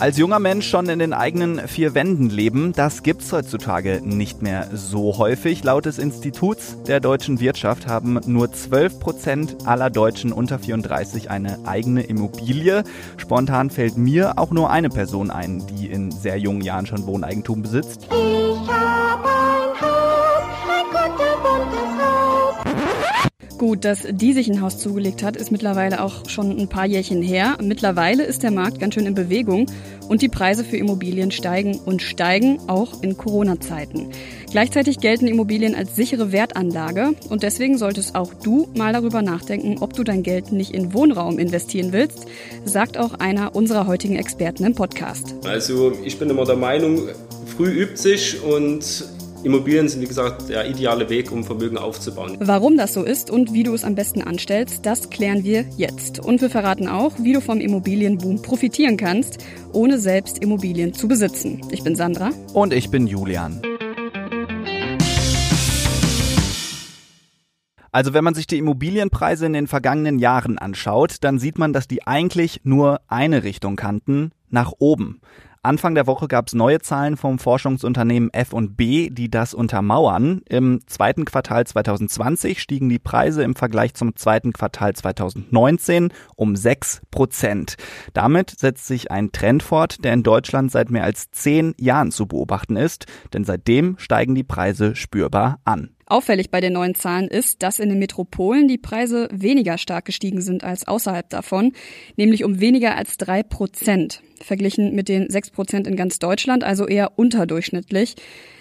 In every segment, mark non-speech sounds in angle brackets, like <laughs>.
Als junger Mensch schon in den eigenen vier Wänden leben, das gibt's heutzutage nicht mehr so häufig. Laut des Instituts der deutschen Wirtschaft haben nur 12 Prozent aller Deutschen unter 34 eine eigene Immobilie. Spontan fällt mir auch nur eine Person ein, die in sehr jungen Jahren schon Wohneigentum besitzt. Ich hab Gut, dass die sich ein Haus zugelegt hat, ist mittlerweile auch schon ein paar Jährchen her. Mittlerweile ist der Markt ganz schön in Bewegung und die Preise für Immobilien steigen und steigen auch in Corona-Zeiten. Gleichzeitig gelten Immobilien als sichere Wertanlage und deswegen solltest auch du mal darüber nachdenken, ob du dein Geld nicht in Wohnraum investieren willst, sagt auch einer unserer heutigen Experten im Podcast. Also ich bin immer der Meinung, früh übt sich und Immobilien sind, wie gesagt, der ideale Weg, um Vermögen aufzubauen. Warum das so ist und wie du es am besten anstellst, das klären wir jetzt. Und wir verraten auch, wie du vom Immobilienboom profitieren kannst, ohne selbst Immobilien zu besitzen. Ich bin Sandra. Und ich bin Julian. Also wenn man sich die Immobilienpreise in den vergangenen Jahren anschaut, dann sieht man, dass die eigentlich nur eine Richtung kannten, nach oben. Anfang der Woche gab es neue Zahlen vom Forschungsunternehmen F&B, die das untermauern. Im zweiten Quartal 2020 stiegen die Preise im Vergleich zum zweiten Quartal 2019 um 6 Prozent. Damit setzt sich ein Trend fort, der in Deutschland seit mehr als zehn Jahren zu beobachten ist, denn seitdem steigen die Preise spürbar an. Auffällig bei den neuen Zahlen ist, dass in den Metropolen die Preise weniger stark gestiegen sind als außerhalb davon, nämlich um weniger als drei Prozent. Verglichen mit den sechs Prozent in ganz Deutschland, also eher unterdurchschnittlich.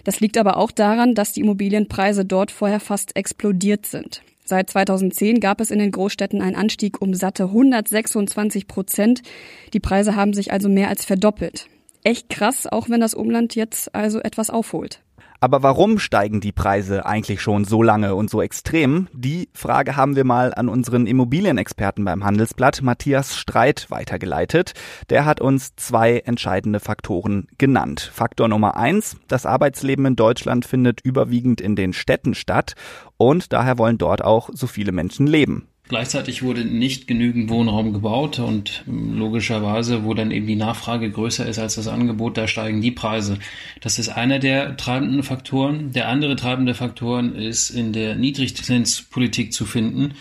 Das liegt aber auch daran, dass die Immobilienpreise dort vorher fast explodiert sind. Seit 2010 gab es in den Großstädten einen Anstieg um satte 126 Prozent. Die Preise haben sich also mehr als verdoppelt. Echt krass, auch wenn das Umland jetzt also etwas aufholt. Aber warum steigen die Preise eigentlich schon so lange und so extrem? Die Frage haben wir mal an unseren Immobilienexperten beim Handelsblatt, Matthias Streit, weitergeleitet. Der hat uns zwei entscheidende Faktoren genannt. Faktor Nummer eins, das Arbeitsleben in Deutschland findet überwiegend in den Städten statt und daher wollen dort auch so viele Menschen leben. Gleichzeitig wurde nicht genügend Wohnraum gebaut und ähm, logischerweise, wo dann eben die Nachfrage größer ist als das Angebot, da steigen die Preise. Das ist einer der treibenden Faktoren. Der andere treibende Faktor ist in der Niedrigzinspolitik zu finden.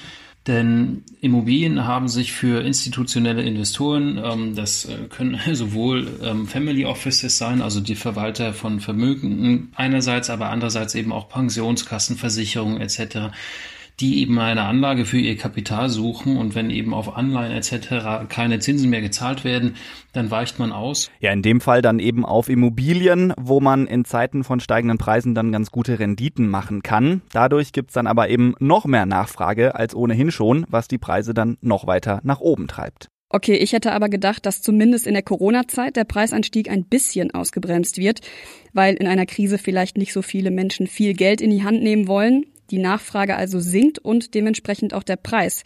Denn Immobilien haben sich für institutionelle Investoren, ähm, das äh, können <laughs> sowohl ähm, Family Offices sein, also die Verwalter von Vermögen einerseits, aber andererseits eben auch Pensionskassen, Versicherungen etc., die eben eine Anlage für ihr Kapital suchen und wenn eben auf Anleihen etc. keine Zinsen mehr gezahlt werden, dann weicht man aus. Ja, in dem Fall dann eben auf Immobilien, wo man in Zeiten von steigenden Preisen dann ganz gute Renditen machen kann. Dadurch gibt's dann aber eben noch mehr Nachfrage als ohnehin schon, was die Preise dann noch weiter nach oben treibt. Okay, ich hätte aber gedacht, dass zumindest in der Corona-Zeit der Preisanstieg ein bisschen ausgebremst wird, weil in einer Krise vielleicht nicht so viele Menschen viel Geld in die Hand nehmen wollen die Nachfrage also sinkt und dementsprechend auch der Preis.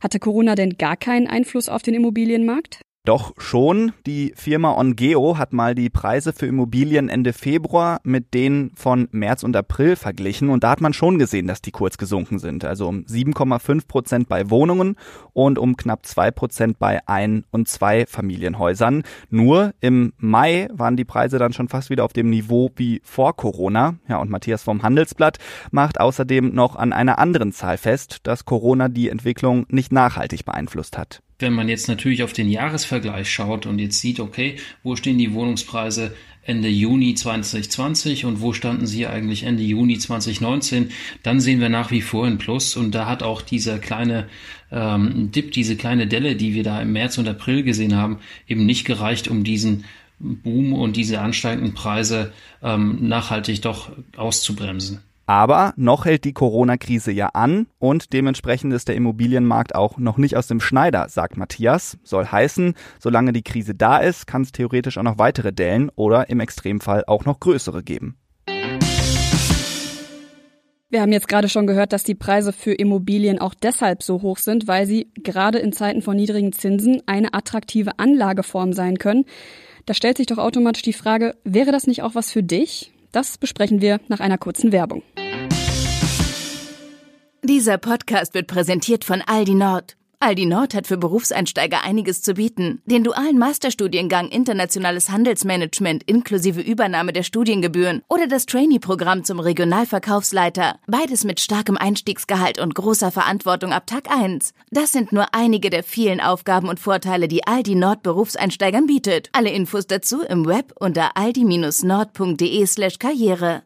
Hatte Corona denn gar keinen Einfluss auf den Immobilienmarkt? Doch schon. Die Firma OnGeo hat mal die Preise für Immobilien Ende Februar mit denen von März und April verglichen und da hat man schon gesehen, dass die kurz gesunken sind. Also um 7,5 Prozent bei Wohnungen und um knapp 2 Prozent bei Ein- und Zwei-Familienhäusern. Nur im Mai waren die Preise dann schon fast wieder auf dem Niveau wie vor Corona. Ja, und Matthias vom Handelsblatt macht außerdem noch an einer anderen Zahl fest, dass Corona die Entwicklung nicht nachhaltig beeinflusst hat wenn man jetzt natürlich auf den Jahresvergleich schaut und jetzt sieht, okay, wo stehen die Wohnungspreise Ende Juni 2020 und wo standen sie eigentlich Ende Juni 2019, dann sehen wir nach wie vor ein Plus und da hat auch dieser kleine ähm, Dip, diese kleine Delle, die wir da im März und April gesehen haben, eben nicht gereicht, um diesen Boom und diese ansteigenden Preise ähm, nachhaltig doch auszubremsen. Aber noch hält die Corona-Krise ja an und dementsprechend ist der Immobilienmarkt auch noch nicht aus dem Schneider, sagt Matthias. Soll heißen, solange die Krise da ist, kann es theoretisch auch noch weitere Dellen oder im Extremfall auch noch größere geben. Wir haben jetzt gerade schon gehört, dass die Preise für Immobilien auch deshalb so hoch sind, weil sie gerade in Zeiten von niedrigen Zinsen eine attraktive Anlageform sein können. Da stellt sich doch automatisch die Frage, wäre das nicht auch was für dich? Das besprechen wir nach einer kurzen Werbung. Dieser Podcast wird präsentiert von Aldi Nord. Aldi Nord hat für Berufseinsteiger einiges zu bieten. Den dualen Masterstudiengang Internationales Handelsmanagement inklusive Übernahme der Studiengebühren oder das Trainee-Programm zum Regionalverkaufsleiter. Beides mit starkem Einstiegsgehalt und großer Verantwortung ab Tag 1. Das sind nur einige der vielen Aufgaben und Vorteile, die Aldi Nord Berufseinsteigern bietet. Alle Infos dazu im Web unter aldi-nord.de slash karriere.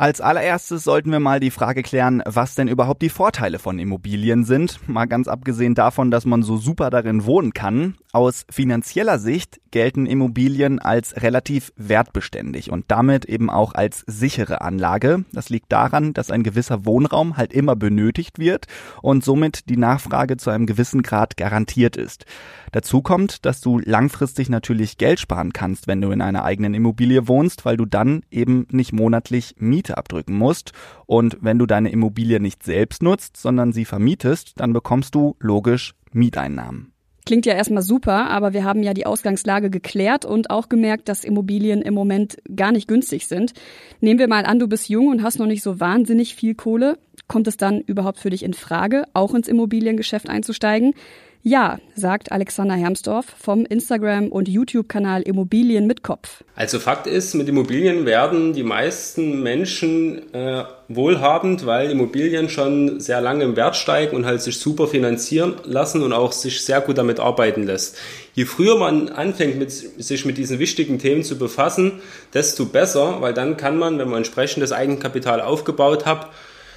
Als allererstes sollten wir mal die Frage klären, was denn überhaupt die Vorteile von Immobilien sind. Mal ganz abgesehen davon, dass man so super darin wohnen kann. Aus finanzieller Sicht gelten Immobilien als relativ wertbeständig und damit eben auch als sichere Anlage. Das liegt daran, dass ein gewisser Wohnraum halt immer benötigt wird und somit die Nachfrage zu einem gewissen Grad garantiert ist. Dazu kommt, dass du langfristig natürlich Geld sparen kannst, wenn du in einer eigenen Immobilie wohnst, weil du dann eben nicht monatlich Miete abdrücken musst. Und wenn du deine Immobilie nicht selbst nutzt, sondern sie vermietest, dann bekommst du logisch Mieteinnahmen. Klingt ja erstmal super, aber wir haben ja die Ausgangslage geklärt und auch gemerkt, dass Immobilien im Moment gar nicht günstig sind. Nehmen wir mal an, du bist jung und hast noch nicht so wahnsinnig viel Kohle. Kommt es dann überhaupt für dich in Frage, auch ins Immobiliengeschäft einzusteigen? Ja, sagt Alexander Hermsdorf vom Instagram- und YouTube-Kanal Immobilien mit Kopf. Also Fakt ist, mit Immobilien werden die meisten Menschen äh, wohlhabend, weil Immobilien schon sehr lange im Wert steigen und halt sich super finanzieren lassen und auch sich sehr gut damit arbeiten lässt. Je früher man anfängt, mit, sich mit diesen wichtigen Themen zu befassen, desto besser, weil dann kann man, wenn man entsprechendes Eigenkapital aufgebaut hat,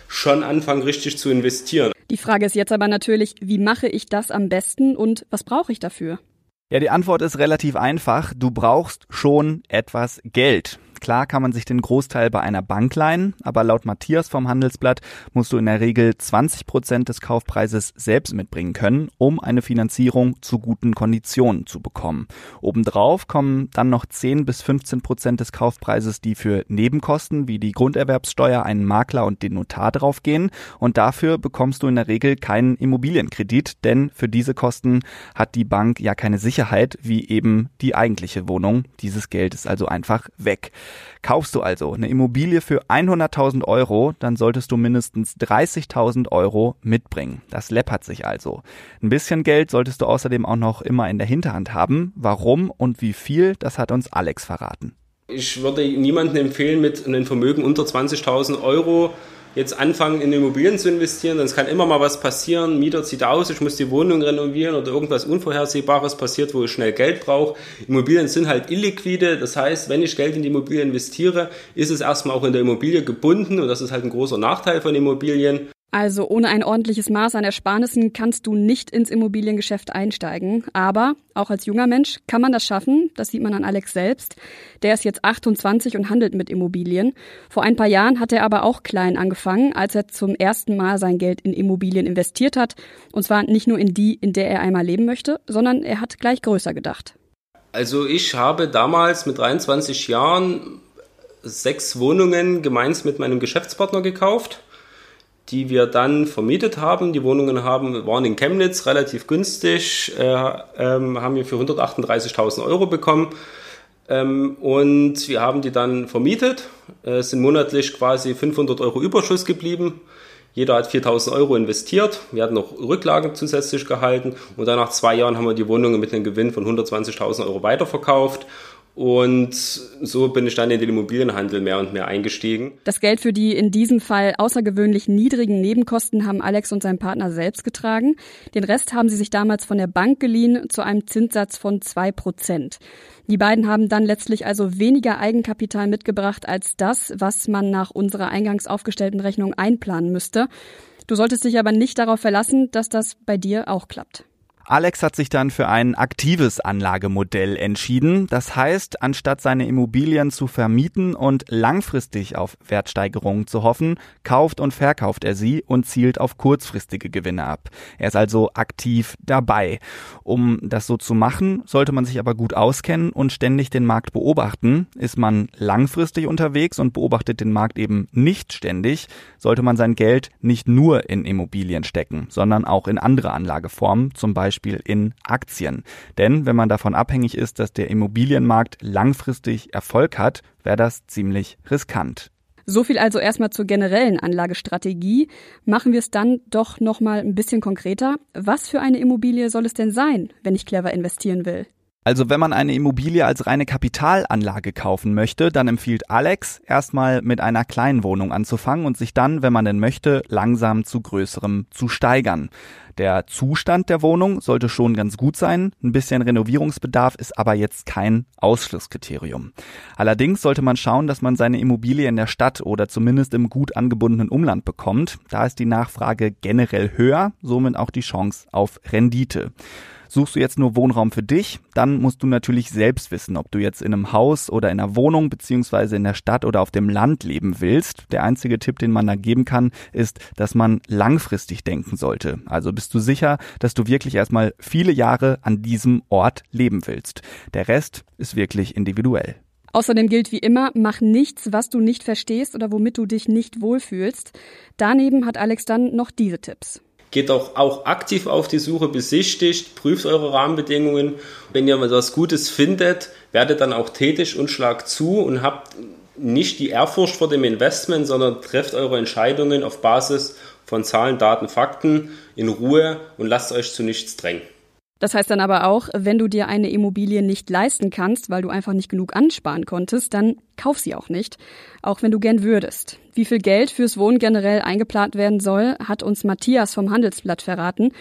schon anfangen, richtig zu investieren. Die Frage ist jetzt aber natürlich, wie mache ich das am besten und was brauche ich dafür? Ja, die Antwort ist relativ einfach. Du brauchst schon etwas Geld. Klar kann man sich den Großteil bei einer Bank leihen, aber laut Matthias vom Handelsblatt musst du in der Regel 20 Prozent des Kaufpreises selbst mitbringen können, um eine Finanzierung zu guten Konditionen zu bekommen. Obendrauf kommen dann noch 10 bis 15 Prozent des Kaufpreises, die für Nebenkosten wie die Grunderwerbssteuer, einen Makler und den Notar draufgehen. Und dafür bekommst du in der Regel keinen Immobilienkredit, denn für diese Kosten hat die Bank ja keine Sicherheit wie eben die eigentliche Wohnung. Dieses Geld ist also einfach weg. Kaufst du also eine Immobilie für 100.000 Euro, dann solltest du mindestens 30.000 Euro mitbringen. Das läppert sich also. Ein bisschen Geld solltest du außerdem auch noch immer in der Hinterhand haben. Warum und wie viel, das hat uns Alex verraten. Ich würde niemandem empfehlen, mit einem Vermögen unter 20.000 Euro jetzt anfangen, in Immobilien zu investieren, dann kann immer mal was passieren. Mieter zieht aus, ich muss die Wohnung renovieren oder irgendwas Unvorhersehbares passiert, wo ich schnell Geld brauche. Immobilien sind halt illiquide. Das heißt, wenn ich Geld in die Immobilie investiere, ist es erstmal auch in der Immobilie gebunden und das ist halt ein großer Nachteil von Immobilien. Also ohne ein ordentliches Maß an Ersparnissen kannst du nicht ins Immobiliengeschäft einsteigen. Aber auch als junger Mensch kann man das schaffen. Das sieht man an Alex selbst. Der ist jetzt 28 und handelt mit Immobilien. Vor ein paar Jahren hat er aber auch klein angefangen, als er zum ersten Mal sein Geld in Immobilien investiert hat. Und zwar nicht nur in die, in der er einmal leben möchte, sondern er hat gleich größer gedacht. Also ich habe damals mit 23 Jahren sechs Wohnungen gemeinsam mit meinem Geschäftspartner gekauft die wir dann vermietet haben. Die Wohnungen haben, waren in Chemnitz relativ günstig, äh, ähm, haben wir für 138.000 Euro bekommen. Ähm, und wir haben die dann vermietet, äh, sind monatlich quasi 500 Euro Überschuss geblieben. Jeder hat 4000 Euro investiert. Wir hatten noch Rücklagen zusätzlich gehalten. Und dann nach zwei Jahren haben wir die Wohnungen mit einem Gewinn von 120.000 Euro weiterverkauft und so bin ich dann in den Immobilienhandel mehr und mehr eingestiegen. Das Geld für die in diesem Fall außergewöhnlich niedrigen Nebenkosten haben Alex und sein Partner selbst getragen. Den Rest haben sie sich damals von der Bank geliehen zu einem Zinssatz von zwei Prozent. Die beiden haben dann letztlich also weniger Eigenkapital mitgebracht als das, was man nach unserer eingangs aufgestellten Rechnung einplanen müsste. Du solltest dich aber nicht darauf verlassen, dass das bei dir auch klappt. Alex hat sich dann für ein aktives Anlagemodell entschieden. Das heißt, anstatt seine Immobilien zu vermieten und langfristig auf Wertsteigerungen zu hoffen, kauft und verkauft er sie und zielt auf kurzfristige Gewinne ab. Er ist also aktiv dabei. Um das so zu machen, sollte man sich aber gut auskennen und ständig den Markt beobachten. Ist man langfristig unterwegs und beobachtet den Markt eben nicht ständig, sollte man sein Geld nicht nur in Immobilien stecken, sondern auch in andere Anlageformen, zum Beispiel Beispiel in Aktien. Denn wenn man davon abhängig ist, dass der Immobilienmarkt langfristig Erfolg hat, wäre das ziemlich riskant. So viel also erstmal zur generellen Anlagestrategie. Machen wir es dann doch noch mal ein bisschen konkreter. Was für eine Immobilie soll es denn sein, wenn ich clever investieren will? Also wenn man eine Immobilie als reine Kapitalanlage kaufen möchte, dann empfiehlt Alex, erstmal mit einer kleinen Wohnung anzufangen und sich dann, wenn man denn möchte, langsam zu größerem zu steigern. Der Zustand der Wohnung sollte schon ganz gut sein, ein bisschen Renovierungsbedarf ist aber jetzt kein Ausschlusskriterium. Allerdings sollte man schauen, dass man seine Immobilie in der Stadt oder zumindest im gut angebundenen Umland bekommt. Da ist die Nachfrage generell höher, somit auch die Chance auf Rendite. Suchst du jetzt nur Wohnraum für dich, dann musst du natürlich selbst wissen, ob du jetzt in einem Haus oder in einer Wohnung beziehungsweise in der Stadt oder auf dem Land leben willst. Der einzige Tipp, den man da geben kann, ist, dass man langfristig denken sollte. Also bist du sicher, dass du wirklich erstmal viele Jahre an diesem Ort leben willst. Der Rest ist wirklich individuell. Außerdem gilt wie immer, mach nichts, was du nicht verstehst oder womit du dich nicht wohlfühlst. Daneben hat Alex dann noch diese Tipps geht auch, auch aktiv auf die Suche, besichtigt, prüft eure Rahmenbedingungen. Wenn ihr was Gutes findet, werdet dann auch tätig und schlagt zu und habt nicht die Ehrfurcht vor dem Investment, sondern trefft eure Entscheidungen auf Basis von Zahlen, Daten, Fakten in Ruhe und lasst euch zu nichts drängen. Das heißt dann aber auch, wenn du dir eine Immobilie nicht leisten kannst, weil du einfach nicht genug ansparen konntest, dann kauf sie auch nicht, auch wenn du gern würdest. Wie viel Geld fürs Wohnen generell eingeplant werden soll, hat uns Matthias vom Handelsblatt verraten.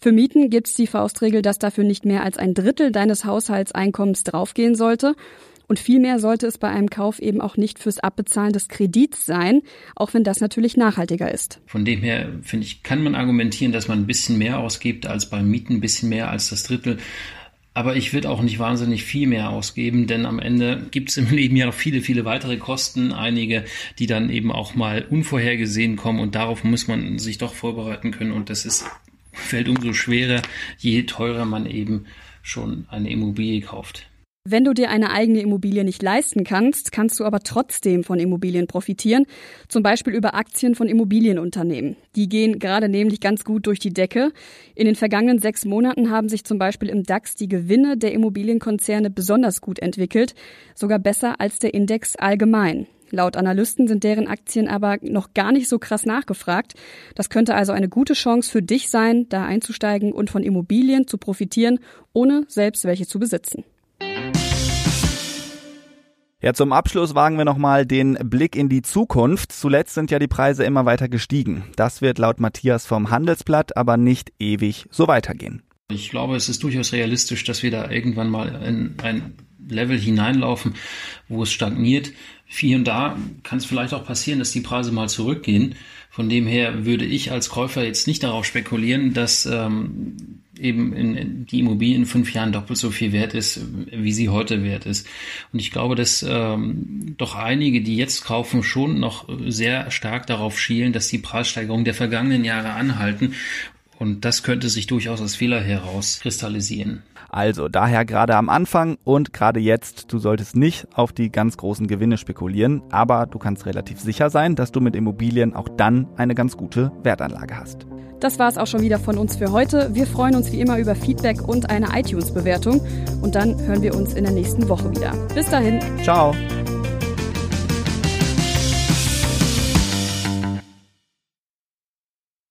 Für Mieten gibt's die Faustregel, dass dafür nicht mehr als ein Drittel deines Haushaltseinkommens draufgehen sollte. Und vielmehr sollte es bei einem Kauf eben auch nicht fürs Abbezahlen des Kredits sein, auch wenn das natürlich nachhaltiger ist. Von dem her, finde ich, kann man argumentieren, dass man ein bisschen mehr ausgibt als beim Mieten, ein bisschen mehr als das Drittel. Aber ich würde auch nicht wahnsinnig viel mehr ausgeben, denn am Ende gibt es im <laughs> Leben ja noch viele, viele weitere Kosten, einige, die dann eben auch mal unvorhergesehen kommen und darauf muss man sich doch vorbereiten können und das ist, fällt umso schwerer, je teurer man eben schon eine Immobilie kauft. Wenn du dir eine eigene Immobilie nicht leisten kannst, kannst du aber trotzdem von Immobilien profitieren, zum Beispiel über Aktien von Immobilienunternehmen. Die gehen gerade nämlich ganz gut durch die Decke. In den vergangenen sechs Monaten haben sich zum Beispiel im DAX die Gewinne der Immobilienkonzerne besonders gut entwickelt, sogar besser als der Index allgemein. Laut Analysten sind deren Aktien aber noch gar nicht so krass nachgefragt. Das könnte also eine gute Chance für dich sein, da einzusteigen und von Immobilien zu profitieren, ohne selbst welche zu besitzen. Ja, zum Abschluss wagen wir nochmal den Blick in die Zukunft. Zuletzt sind ja die Preise immer weiter gestiegen. Das wird laut Matthias vom Handelsblatt aber nicht ewig so weitergehen. Ich glaube, es ist durchaus realistisch, dass wir da irgendwann mal in ein Level hineinlaufen, wo es stagniert. Hier und da kann es vielleicht auch passieren, dass die Preise mal zurückgehen. Von dem her würde ich als Käufer jetzt nicht darauf spekulieren, dass ähm, eben in, die Immobilie in fünf Jahren doppelt so viel wert ist, wie sie heute wert ist. Und ich glaube, dass ähm, doch einige, die jetzt kaufen, schon noch sehr stark darauf schielen, dass die Preissteigerungen der vergangenen Jahre anhalten. Und das könnte sich durchaus als Fehler herauskristallisieren. Also daher gerade am Anfang und gerade jetzt, du solltest nicht auf die ganz großen Gewinne spekulieren, aber du kannst relativ sicher sein, dass du mit Immobilien auch dann eine ganz gute Wertanlage hast. Das war es auch schon wieder von uns für heute. Wir freuen uns wie immer über Feedback und eine iTunes-Bewertung. Und dann hören wir uns in der nächsten Woche wieder. Bis dahin. Ciao.